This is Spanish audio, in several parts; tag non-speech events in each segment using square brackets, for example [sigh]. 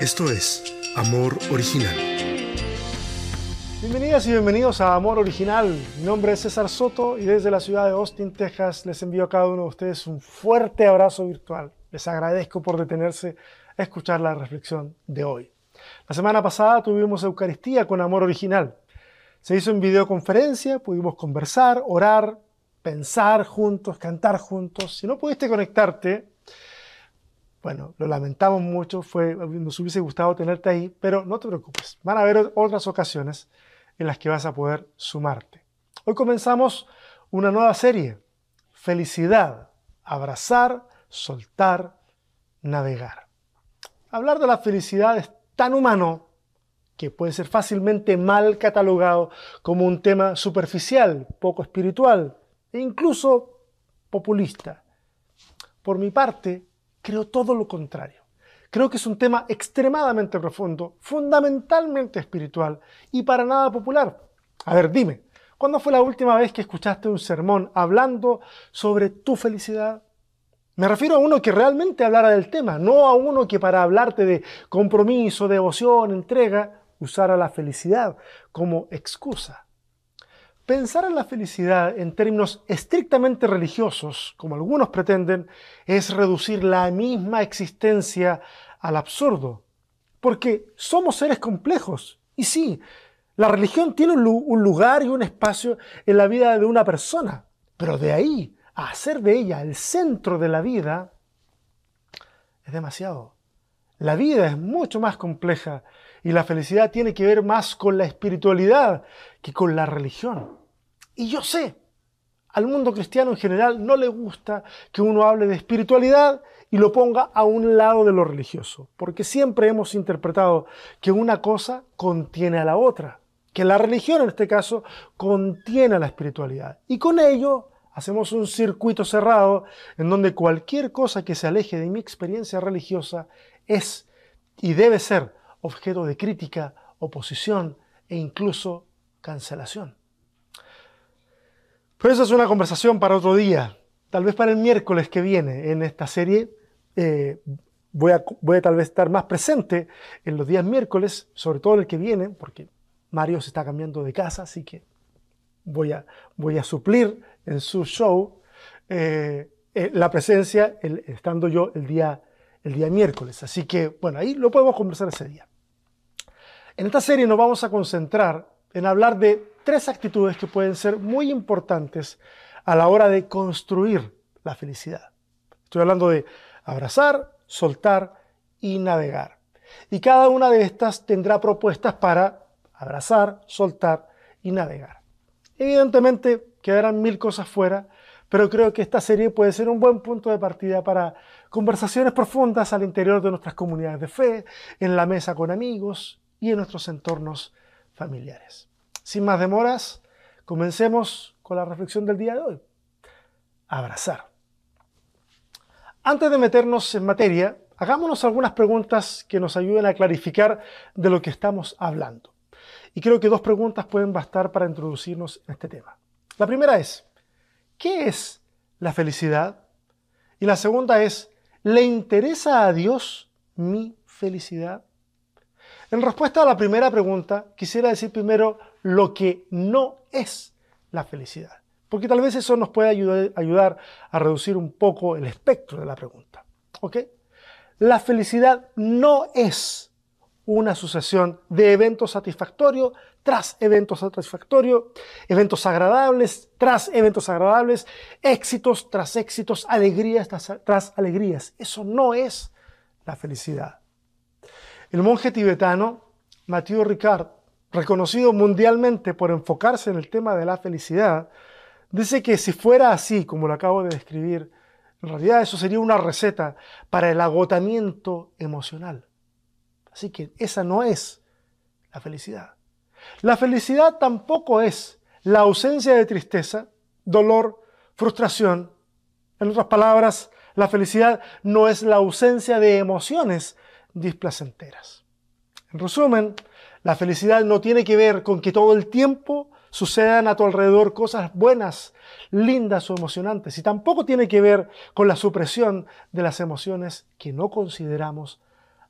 Esto es Amor Original. Bienvenidas y bienvenidos a Amor Original. Mi nombre es César Soto y desde la ciudad de Austin, Texas, les envío a cada uno de ustedes un fuerte abrazo virtual. Les agradezco por detenerse a escuchar la reflexión de hoy. La semana pasada tuvimos Eucaristía con Amor Original. Se hizo en videoconferencia, pudimos conversar, orar, pensar juntos, cantar juntos. Si no pudiste conectarte, bueno, lo lamentamos mucho, fue, nos hubiese gustado tenerte ahí, pero no te preocupes, van a haber otras ocasiones en las que vas a poder sumarte. Hoy comenzamos una nueva serie, Felicidad, abrazar, soltar, navegar. Hablar de la felicidad es tan humano que puede ser fácilmente mal catalogado como un tema superficial, poco espiritual e incluso populista. Por mi parte, Creo todo lo contrario. Creo que es un tema extremadamente profundo, fundamentalmente espiritual y para nada popular. A ver, dime, ¿cuándo fue la última vez que escuchaste un sermón hablando sobre tu felicidad? Me refiero a uno que realmente hablara del tema, no a uno que para hablarte de compromiso, devoción, entrega, usara la felicidad como excusa. Pensar en la felicidad en términos estrictamente religiosos, como algunos pretenden, es reducir la misma existencia al absurdo. Porque somos seres complejos. Y sí, la religión tiene un lugar y un espacio en la vida de una persona. Pero de ahí a hacer de ella el centro de la vida es demasiado. La vida es mucho más compleja y la felicidad tiene que ver más con la espiritualidad que con la religión. Y yo sé, al mundo cristiano en general no le gusta que uno hable de espiritualidad y lo ponga a un lado de lo religioso, porque siempre hemos interpretado que una cosa contiene a la otra, que la religión en este caso contiene a la espiritualidad. Y con ello hacemos un circuito cerrado en donde cualquier cosa que se aleje de mi experiencia religiosa es y debe ser objeto de crítica, oposición e incluso cancelación. Pero esa es una conversación para otro día. Tal vez para el miércoles que viene en esta serie eh, voy, a, voy a tal vez estar más presente en los días miércoles, sobre todo el que viene, porque Mario se está cambiando de casa, así que voy a, voy a suplir en su show eh, eh, la presencia, estando yo el día, el día miércoles. Así que, bueno, ahí lo podemos conversar ese día. En esta serie nos vamos a concentrar en hablar de tres actitudes que pueden ser muy importantes a la hora de construir la felicidad. Estoy hablando de abrazar, soltar y navegar. Y cada una de estas tendrá propuestas para abrazar, soltar y navegar. Evidentemente quedarán mil cosas fuera, pero creo que esta serie puede ser un buen punto de partida para conversaciones profundas al interior de nuestras comunidades de fe, en la mesa con amigos y en nuestros entornos familiares. Sin más demoras, comencemos con la reflexión del día de hoy. Abrazar. Antes de meternos en materia, hagámonos algunas preguntas que nos ayuden a clarificar de lo que estamos hablando. Y creo que dos preguntas pueden bastar para introducirnos en este tema. La primera es, ¿qué es la felicidad? Y la segunda es, ¿le interesa a Dios mi felicidad? En respuesta a la primera pregunta, quisiera decir primero lo que no es la felicidad, porque tal vez eso nos puede ayudar, a reducir un poco el espectro de la pregunta. ¿Ok? La felicidad no es una sucesión de eventos satisfactorios tras eventos satisfactorios, eventos agradables tras eventos agradables, éxitos tras éxitos, alegrías tras, tras alegrías. Eso no es la felicidad. El monje tibetano Mathieu Ricard, reconocido mundialmente por enfocarse en el tema de la felicidad, dice que si fuera así, como lo acabo de describir, en realidad eso sería una receta para el agotamiento emocional. Así que esa no es la felicidad. La felicidad tampoco es la ausencia de tristeza, dolor, frustración. En otras palabras, la felicidad no es la ausencia de emociones, displacenteras. En resumen, la felicidad no tiene que ver con que todo el tiempo sucedan a tu alrededor cosas buenas, lindas o emocionantes, y tampoco tiene que ver con la supresión de las emociones que no consideramos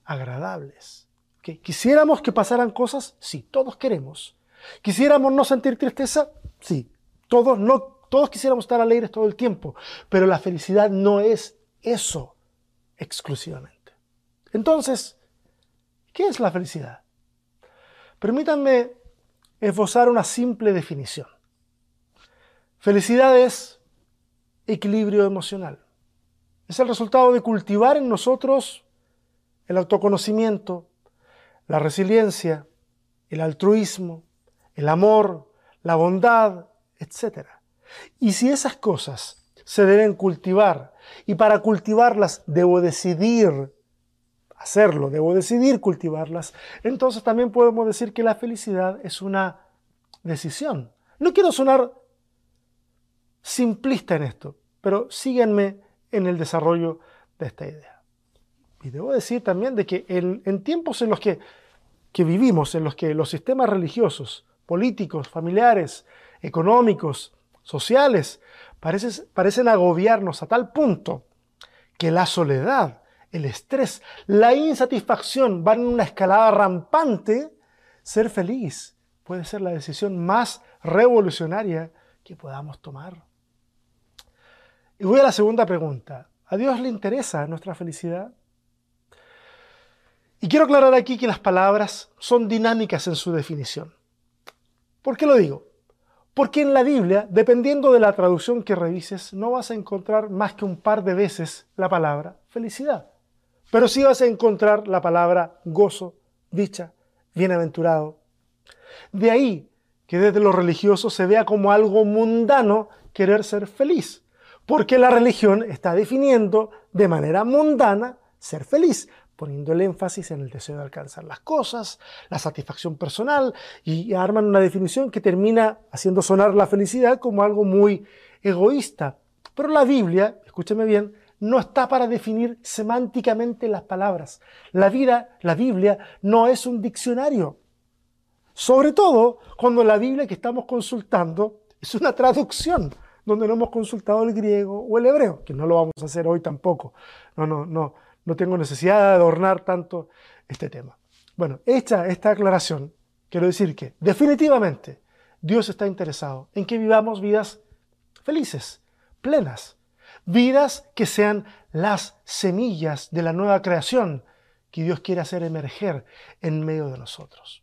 agradables. ¿Quisiéramos que pasaran cosas? Sí, todos queremos. ¿Quisiéramos no sentir tristeza? Sí, todos, no, todos quisiéramos estar alegres todo el tiempo, pero la felicidad no es eso exclusivamente. Entonces, ¿qué es la felicidad? Permítanme esbozar una simple definición. Felicidad es equilibrio emocional. Es el resultado de cultivar en nosotros el autoconocimiento, la resiliencia, el altruismo, el amor, la bondad, etc. Y si esas cosas se deben cultivar, y para cultivarlas debo decidir hacerlo, debo decidir cultivarlas, entonces también podemos decir que la felicidad es una decisión. No quiero sonar simplista en esto, pero síganme en el desarrollo de esta idea. Y debo decir también de que en, tiempos en los que, que vivimos, en los que los sistemas religiosos, políticos, familiares, económicos, sociales, parecen agobiarnos a tal punto que la soledad, el estrés, la insatisfacción van en una escalada rampante, ser feliz puede ser la decisión más revolucionaria que podamos tomar. Y voy a la segunda pregunta. ¿A Dios le interesa nuestra felicidad? Y quiero aclarar aquí que las palabras son dinámicas en su definición. ¿Por qué lo digo? Porque en la Biblia, dependiendo de la traducción que revises, no vas a encontrar más que un par de veces la palabra felicidad. Pero sí vas a encontrar la palabra gozo, dicha, bienaventurado. De ahí que desde lo religioso se vea como algo mundano querer ser feliz porque la religión está definiendo de manera mundana ser feliz, poniendo el énfasis en el deseo de alcanzar las cosas, la satisfacción personal, y arman una definición que termina haciendo sonar la felicidad como algo muy egoísta. Pero la Biblia, escúcheme bien, no está para definir semánticamente las palabras. La vida, la Biblia, no es un diccionario. Sobre todo cuando la Biblia que estamos consultando es una traducción donde no hemos consultado el griego o el hebreo, que no lo vamos a hacer hoy tampoco. No, no, no, no tengo necesidad de adornar tanto este tema. Bueno, hecha esta aclaración, quiero decir que definitivamente Dios está interesado en que vivamos vidas felices, plenas, vidas que sean las semillas de la nueva creación que Dios quiere hacer emerger en medio de nosotros.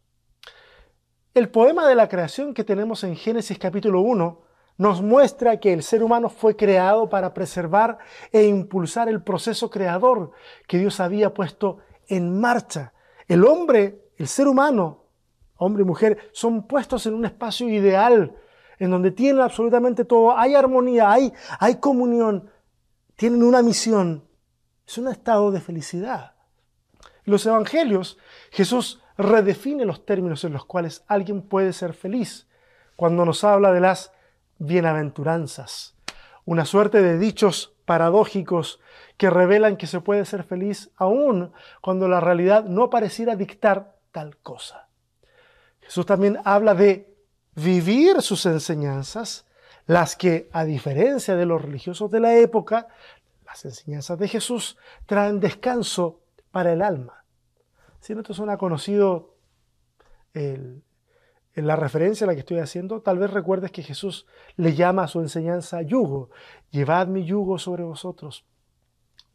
El poema de la creación que tenemos en Génesis capítulo 1 nos muestra que el ser humano fue creado para preservar e impulsar el proceso creador que Dios había puesto en marcha. El hombre, el ser humano, hombre y mujer, son puestos en un espacio ideal, en donde tienen absolutamente todo, hay armonía, hay, hay comunión, tienen una misión, es un estado de felicidad. Los evangelios, Jesús redefine los términos en los cuales alguien puede ser feliz cuando nos habla de las bienaventuranzas, una suerte de dichos paradójicos que revelan que se puede ser feliz aún cuando la realidad no pareciera dictar tal cosa. Jesús también habla de vivir sus enseñanzas, las que, a diferencia de los religiosos de la época, las enseñanzas de Jesús traen descanso para el alma. Si no te suena conocido el, en la referencia a la que estoy haciendo, tal vez recuerdes que Jesús le llama a su enseñanza yugo. Llevad mi yugo sobre vosotros.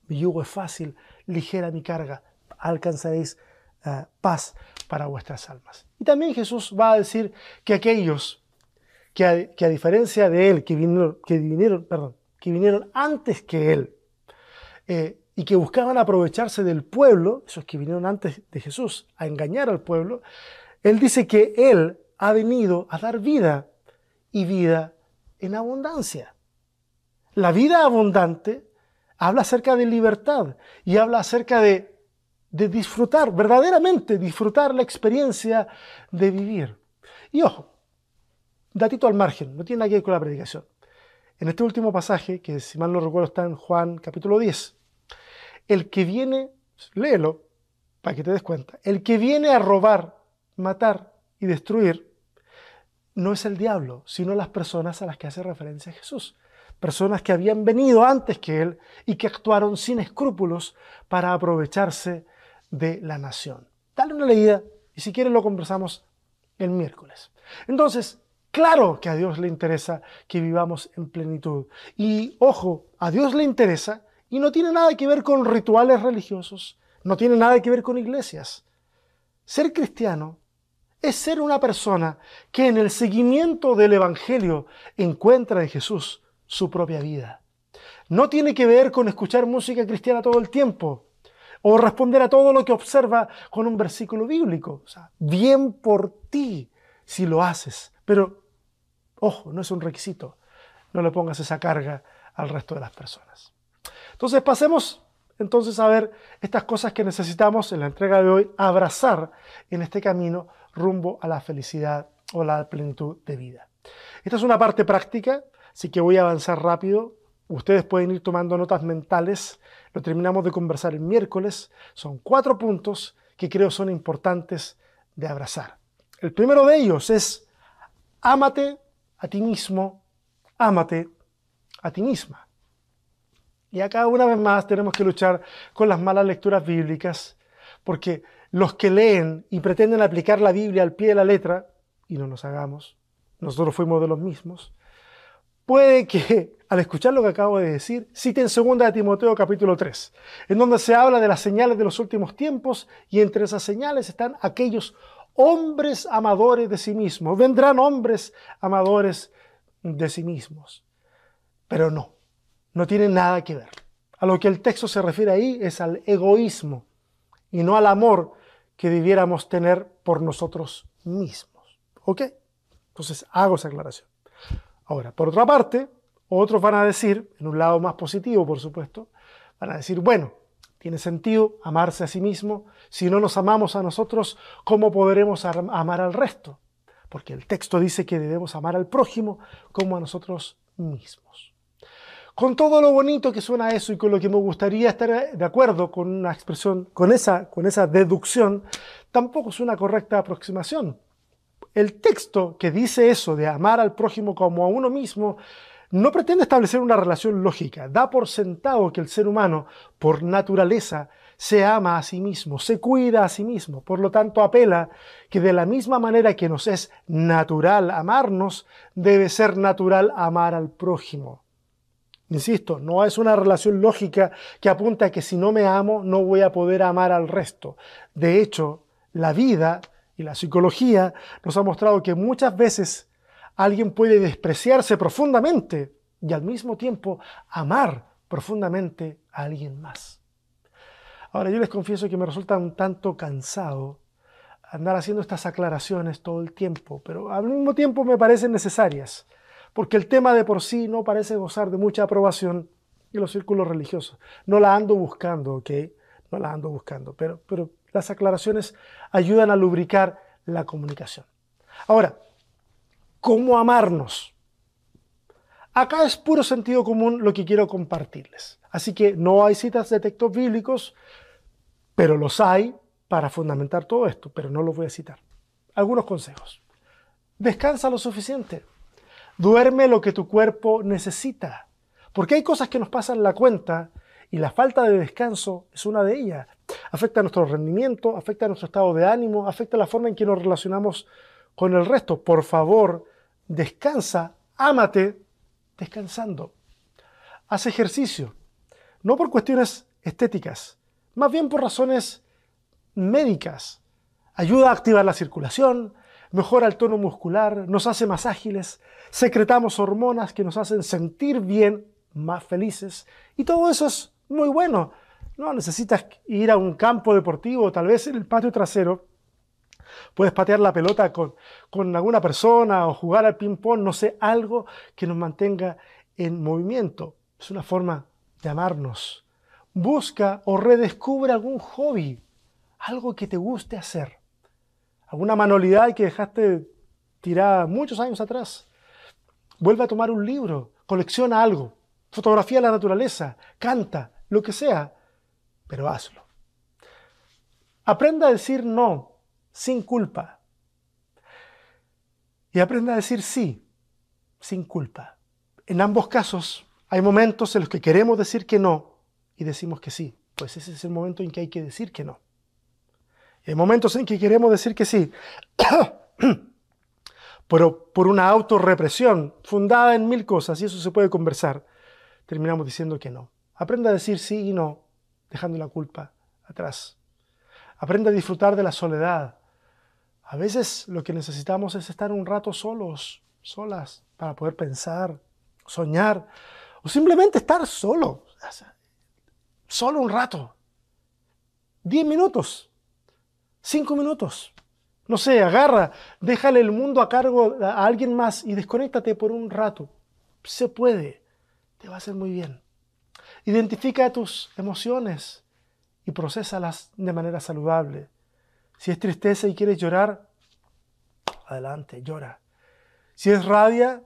Mi yugo es fácil, ligera mi carga. Alcanzaréis eh, paz para vuestras almas. Y también Jesús va a decir que aquellos que a, diferencia de Él, que vinieron, que vinieron, perdón, que vinieron antes que Él, eh, y que buscaban aprovecharse del pueblo, esos que vinieron antes de Jesús, a engañar al pueblo, Él dice que Él ha venido a dar vida y vida en abundancia. La vida abundante habla acerca de libertad y habla acerca de, disfrutar, verdaderamente disfrutar la experiencia de vivir. Y ojo, datito al margen, no tiene nada que ver con la predicación. En este último pasaje, que si mal no recuerdo está en Juan capítulo 10, el que viene, léelo para que te des cuenta, el que viene a robar, matar y destruir no es el diablo, sino las personas a las que hace referencia Jesús. Personas que habían venido antes que Él y que actuaron sin escrúpulos para aprovecharse de la nación. Dale una leída y si quieres lo conversamos el miércoles. Entonces, claro que a Dios le interesa que vivamos en plenitud. Y ojo, a Dios le interesa y no tiene nada que ver con rituales religiosos, no tiene nada que ver con iglesias. Ser cristiano es ser una persona que en el seguimiento del Evangelio encuentra en Jesús su propia vida. No tiene que ver con escuchar música cristiana todo el tiempo o responder a todo lo que observa con un versículo bíblico. O sea, bien por ti si lo haces, pero ojo, no es un requisito. No le pongas esa carga al resto de las personas. Entonces pasemos entonces a ver estas cosas que necesitamos en la entrega de hoy, abrazar en este camino rumbo a la felicidad o la plenitud de vida. Esta es una parte práctica, así que voy a avanzar rápido. Ustedes pueden ir tomando notas mentales. Lo terminamos de conversar el miércoles. Son cuatro puntos que creo son importantes de abrazar. El primero de ellos es, ámate a ti mismo, ámate a ti misma. Y acá una vez más tenemos que luchar con las malas lecturas bíblicas, porque los que leen y pretenden aplicar la Biblia al pie de la letra, y no nos hagamos, nosotros fuimos de los mismos, puede que al escuchar lo que acabo de decir, citen 2 de Timoteo capítulo 3, en donde se habla de las señales de los últimos tiempos y entre esas señales están aquellos hombres amadores de sí mismos. Vendrán hombres amadores de sí mismos. Pero no, no tiene nada que ver. A lo que el texto se refiere ahí es al egoísmo y no al amor que debiéramos tener por nosotros mismos. ¿Ok? Entonces hago esa aclaración. Ahora, por otra parte, otros van a decir, en un lado más positivo, por supuesto, van a decir, bueno, tiene sentido amarse a sí mismo. Si no nos amamos a nosotros, ¿cómo podremos amar al resto? Porque el texto dice que debemos amar al prójimo como a nosotros mismos. Con todo lo bonito que suena eso y con lo que me gustaría estar de acuerdo con una expresión, con esa, con esa deducción, tampoco es una correcta aproximación. El texto que dice eso de amar al prójimo como a uno mismo no pretende establecer una relación lógica, da por sentado que el ser humano, por naturaleza, se ama a sí mismo, se cuida a sí mismo, por lo tanto apela que de la misma manera que nos es natural amarnos, debe ser natural amar al prójimo. Insisto, no es una relación lógica que apunta a que si no me amo no voy a poder amar al resto. De hecho, la vida y la psicología nos ha mostrado que muchas veces alguien puede despreciarse profundamente y al mismo tiempo amar profundamente a alguien más. Ahora yo les confieso que me resulta un tanto cansado andar haciendo estas aclaraciones todo el tiempo, pero al mismo tiempo me parecen necesarias porque el tema de por sí no parece gozar de mucha aprobación en los círculos religiosos. No la ando buscando, ¿ok? No la ando buscando, pero, pero las aclaraciones ayudan a lubricar la comunicación. Ahora, ¿cómo amarnos? Acá es puro sentido común lo que quiero compartirles. Así que no hay citas de textos bíblicos, pero los hay para fundamentar todo esto, pero no los voy a citar. Algunos consejos. Descansa lo suficiente. Duerme lo que tu cuerpo necesita. Porque hay cosas que nos pasan la cuenta y la falta de descanso es una de ellas. Afecta nuestro rendimiento, afecta nuestro estado de ánimo, afecta la forma en que nos relacionamos con el resto. Por favor, descansa, ámate descansando. Haz ejercicio, no por cuestiones estéticas, más bien por razones médicas. Ayuda a activar la circulación, mejora el tono muscular, nos hace más ágiles, secretamos hormonas que nos hacen sentir bien, más felices, y todo eso es muy bueno. No necesitas ir a un campo deportivo, tal vez en el patio trasero, puedes patear la pelota con, con alguna persona o jugar al ping-pong, no sé, algo que nos mantenga en movimiento. Es una forma de amarnos. Busca o redescubre algún hobby, algo que te guste hacer alguna manualidad que dejaste tirada muchos años atrás. Vuelve a tomar un libro, colecciona algo, fotografía la naturaleza, canta, lo que sea, pero hazlo. Aprenda a decir no sin culpa. Y aprenda a decir sí sin culpa. En ambos casos hay momentos en los que queremos decir que no y decimos que sí. Pues ese es el momento en que hay que decir que no. Hay momentos en que queremos decir que sí, [coughs] pero por una autorrepresión fundada en mil cosas, y eso se puede conversar, terminamos diciendo que no. Aprenda a decir sí y no, dejando la culpa atrás. Aprenda a disfrutar de la soledad. A veces lo que necesitamos es estar un rato solos, solas, para poder pensar, soñar, o simplemente estar solo, solo un rato. Diez minutos, cinco minutos. No sé, agarra, déjale el mundo a cargo a alguien más y desconéctate por un rato. Se puede, te va a hacer muy bien. Identifica tus emociones y procesalas de manera saludable. Si es tristeza y quieres llorar, adelante, llora. Si es rabia,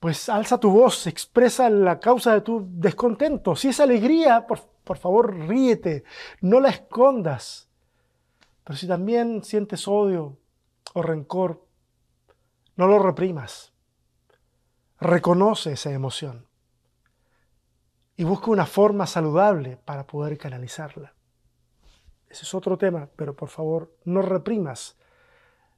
pues alza tu voz, expresa la causa de tu descontento. Si es alegría, por, por favor, ríete, no la escondas. Pero si también sientes odio o rencor, no lo reprimas. Reconoce esa emoción y busca una forma saludable para poder canalizarla. Ese es otro tema, pero por favor, no reprimas.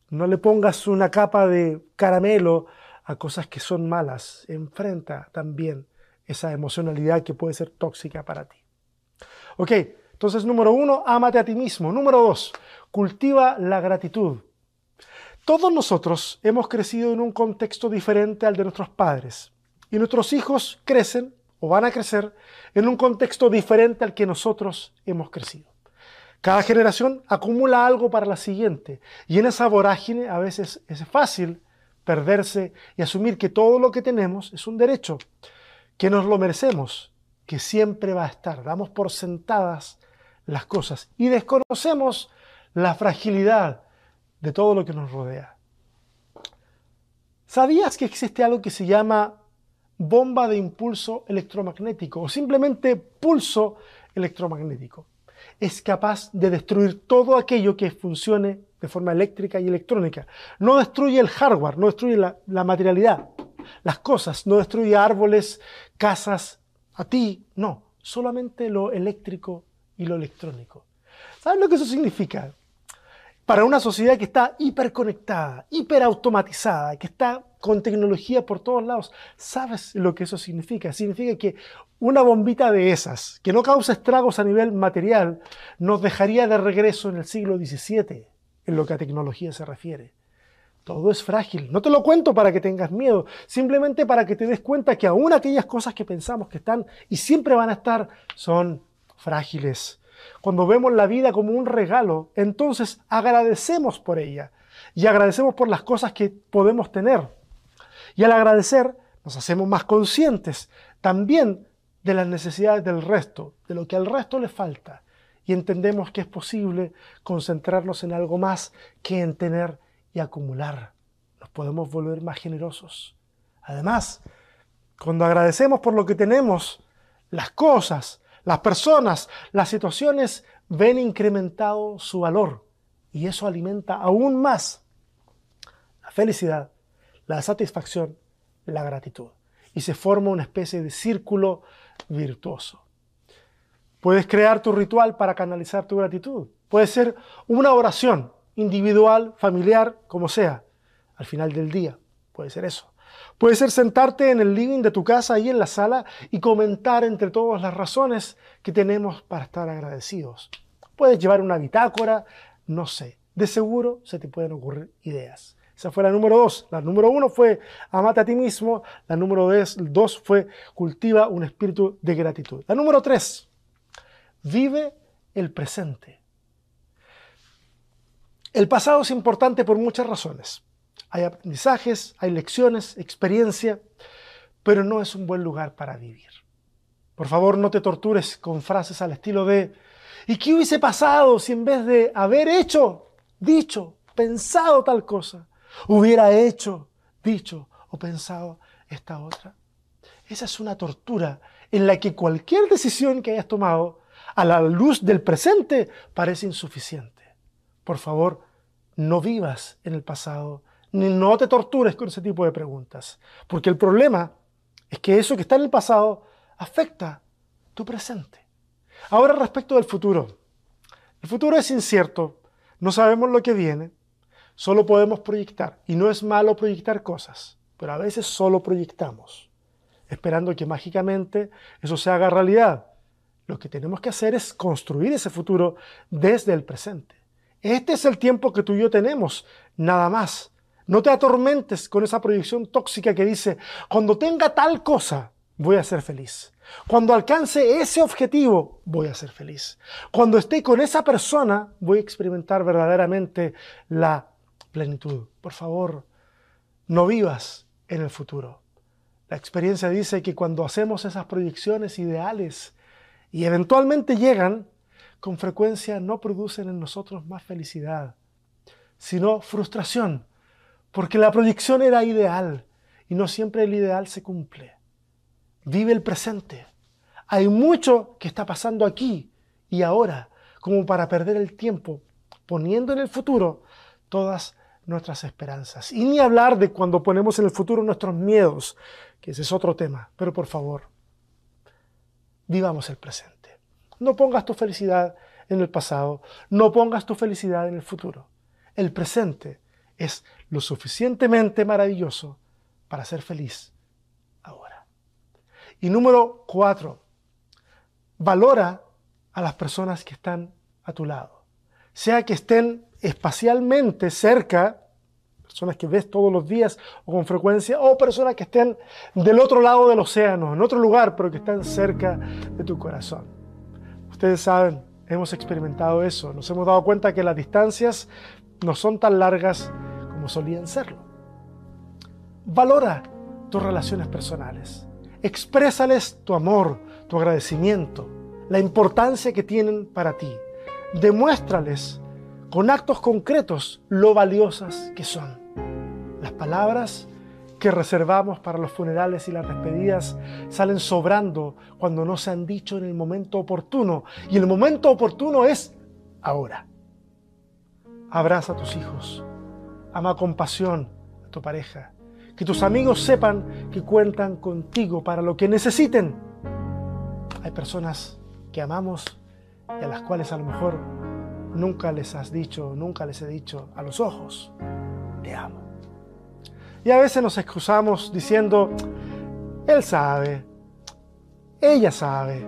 No le pongas una capa de caramelo a cosas que son malas. Enfrenta también esa emocionalidad que puede ser tóxica para ti. Ok, entonces número uno, ámate a ti mismo. Número dos, cultiva la gratitud. Todos nosotros hemos crecido en un contexto diferente al de nuestros padres y nuestros hijos crecen o van a crecer en un contexto diferente al que nosotros hemos crecido. Cada generación acumula algo para la siguiente y en esa vorágine a veces es fácil perderse y asumir que todo lo que tenemos es un derecho, que nos lo merecemos, que siempre va a estar. Damos por sentadas las cosas y desconocemos la fragilidad de todo lo que nos rodea. ¿Sabías que existe algo que se llama bomba de impulso electromagnético o simplemente pulso electromagnético? Es capaz de destruir todo aquello que funcione de forma eléctrica y electrónica. No destruye el hardware, no destruye la, materialidad, las cosas, no destruye árboles, casas, a ti, no, solamente lo eléctrico y lo electrónico. ¿Sabes lo que eso significa? Para una sociedad que está hiperconectada, hiperautomatizada, que está con tecnología por todos lados, ¿sabes lo que eso significa? Significa que una bombita de esas, que no causa estragos a nivel material, nos dejaría de regreso en el siglo XVII, en lo que a tecnología se refiere. Todo es frágil. No te lo cuento para que tengas miedo, simplemente para que te des cuenta que aún aquellas cosas que pensamos que están y siempre van a estar son frágiles. Cuando vemos la vida como un regalo, entonces agradecemos por ella y agradecemos por las cosas que podemos tener. Y al agradecer, nos hacemos más conscientes también de las necesidades del resto, de lo que al resto le falta. Y entendemos que es posible concentrarnos en algo más que en tener y acumular. Nos podemos volver más generosos. Además, cuando agradecemos por lo que tenemos, las cosas, las personas, las situaciones ven incrementado su valor y eso alimenta aún más la felicidad, la satisfacción, la gratitud. Y se forma una especie de círculo virtuoso. Puedes crear tu ritual para canalizar tu gratitud. Puede ser una oración individual, familiar, como sea, al final del día. Puede ser eso. Puede ser sentarte en el living de tu casa, ahí en la sala, y comentar entre todos las razones que tenemos para estar agradecidos. Puedes llevar una bitácora, no sé. De seguro se te pueden ocurrir ideas. Esa fue la número dos. La número uno fue amate a ti mismo. La número dos fue cultiva un espíritu de gratitud. La número tres, vive el presente. El pasado es importante por muchas razones. Hay aprendizajes, hay lecciones, experiencia, pero no es un buen lugar para vivir. Por favor, no te tortures con frases al estilo de ¿y qué hubiese pasado si en vez de haber hecho, dicho, pensado tal cosa, hubiera hecho, dicho o pensado esta otra? Esa es una tortura en la que cualquier decisión que hayas tomado a la luz del presente parece insuficiente. Por favor, no vivas en el pasado, no te tortures con ese tipo de preguntas, porque el problema es que eso que está en el pasado afecta tu presente. Ahora respecto del futuro. El futuro es incierto, No sabemos lo que viene, solo podemos proyectar. Y no es malo proyectar cosas, pero a veces solo proyectamos, esperando que mágicamente eso se haga realidad. Lo que tenemos que hacer es construir ese futuro desde el presente. Este es el tiempo que tú y yo tenemos, nada más. No te atormentes con esa proyección tóxica que dice, cuando tenga tal cosa, voy a ser feliz. Cuando alcance ese objetivo, voy a ser feliz. Cuando esté con esa persona, voy a experimentar verdaderamente la plenitud. Por favor, no vivas en el futuro. La experiencia dice que cuando hacemos esas proyecciones ideales y eventualmente llegan, con frecuencia no producen en nosotros más felicidad, sino frustración, porque la proyección era ideal y no siempre el ideal se cumple. Vive el presente. Hay mucho que está pasando aquí y ahora, como para perder el tiempo poniendo en el futuro todas nuestras esperanzas. Y ni hablar de cuando ponemos en el futuro nuestros miedos, que ese es otro tema. Pero por favor, vivamos el presente. No pongas tu felicidad en el pasado, no pongas tu felicidad en el futuro. El presente es lo suficientemente maravilloso para ser feliz ahora. Y número cuatro, valora a las personas que están a tu lado. Sea que estén espacialmente cerca, personas que ves todos los días o con frecuencia, o personas que estén del otro lado del océano, en otro lugar, pero que están cerca de tu corazón. Ustedes saben, hemos experimentado eso, nos hemos dado cuenta que las distancias no son tan largas solían serlo. Valora tus relaciones personales, exprésales tu amor, tu agradecimiento, la importancia que tienen para ti. Demuéstrales con actos concretos lo valiosas que son. Las palabras que reservamos para los funerales y las despedidas salen sobrando cuando no se han dicho en el momento oportuno. Y el momento oportuno es ahora. Abraza a tus hijos. Ama con pasión a tu pareja. Que tus amigos sepan que cuentan contigo para lo que necesiten. Hay personas que amamos y a las cuales a lo mejor nunca les has dicho, nunca les he dicho a los ojos, te amo. Y a veces nos excusamos diciendo, él sabe, ella sabe.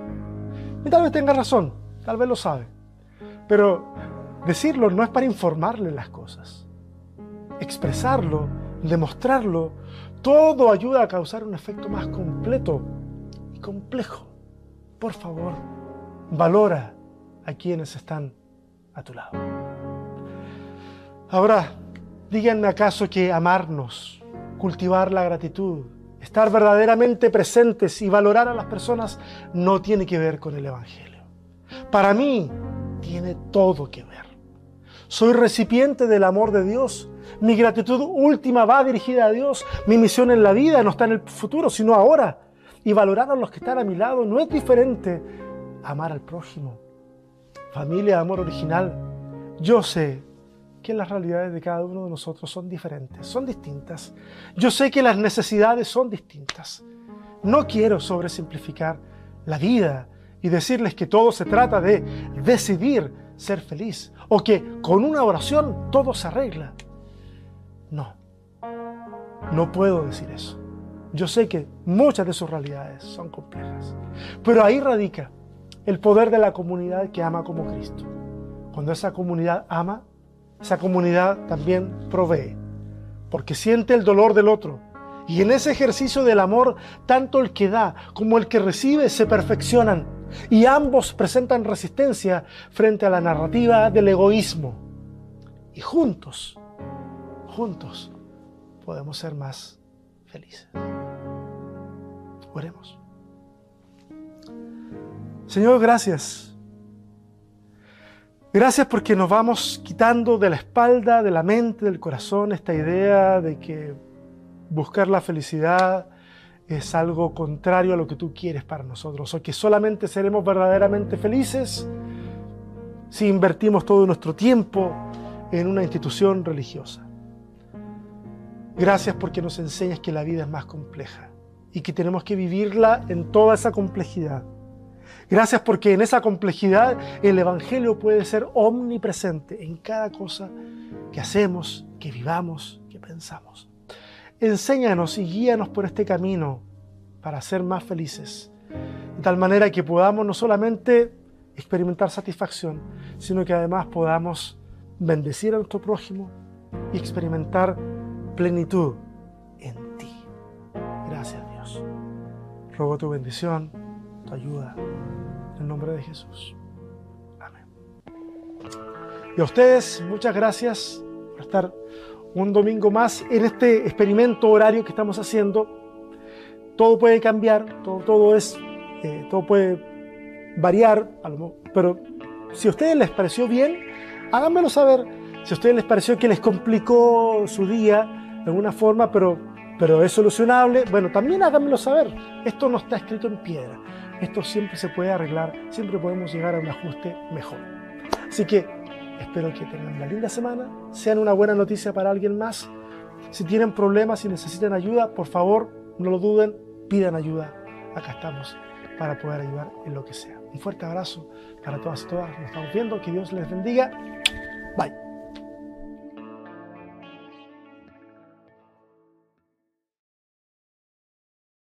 Y tal vez tenga razón, tal vez lo sabe. Pero decirlo no es para informarle las cosas. Expresarlo, demostrarlo, todo ayuda a causar un efecto más completo y complejo. Por favor, valora a quienes están a tu lado. Ahora, díganme acaso que amarnos, cultivar la gratitud, estar verdaderamente presentes y valorar a las personas no tiene que ver con el Evangelio. Para mí, tiene todo que ver. Soy recipiente del amor de Dios. Mi gratitud última va dirigida a Dios. Mi misión en la vida no está en el futuro, sino ahora. Y valorar a los que están a mi lado no es diferente amar al prójimo familia amor original, yo sé que las realidades de cada uno de nosotros son diferentes, son distintas. Yo sé que las necesidades son distintas. No quiero sobresimplificar la vida y decirles que todo se trata de decidir ser feliz o que con una oración todo se arregla. No, no puedo decir eso. Yo sé que muchas de sus realidades son complejas, pero ahí radica el poder de la comunidad que ama como Cristo. Cuando esa comunidad ama, esa comunidad también provee, porque siente el dolor del otro. Y en ese ejercicio del amor, tanto el que da como el que recibe se perfeccionan y ambos presentan resistencia frente a la narrativa del egoísmo. Y juntos, juntos, podemos ser más felices. Oremos. Señor, gracias. Gracias porque nos vamos quitando de la espalda, de la mente, del corazón esta idea de que buscar la felicidad es algo contrario a lo que tú quieres para nosotros, o que solamente seremos verdaderamente felices si invertimos todo nuestro tiempo en una institución religiosa. Gracias porque nos enseñas que la vida es más compleja y que tenemos que vivirla en toda esa complejidad Gracias porque en esa complejidad el Evangelio puede ser omnipresente en cada cosa que hacemos, que vivamos, que pensamos. Enséñanos y guíanos por este camino para ser más felices, de tal manera que podamos no solamente experimentar satisfacción, sino que además podamos bendecir a nuestro prójimo y experimentar plenitud en ti. Gracias Dios. Rogo tu bendición, tu ayuda, en el nombre de Jesús. Amén. Y a ustedes, muchas gracias por estar un domingo más en este experimento horario que estamos haciendo. Todo puede cambiar, todo, todo es, eh, todo puede variar, pero si a ustedes les pareció bien, háganmelo saber. Si a ustedes les pareció que les complicó su día de alguna forma, pero, pero es solucionable, bueno, también háganmelo saber. Esto no está escrito en piedra. Esto siempre se puede arreglar, siempre podemos llegar a un ajuste mejor. Así que espero que tengan una linda semana, sean una buena noticia para alguien más. Si tienen problemas y necesitan ayuda, por favor, no lo duden, pidan ayuda. Acá estamos para poder ayudar en lo que sea. Un fuerte abrazo para todas y todas. Nos estamos viendo. Que Dios les bendiga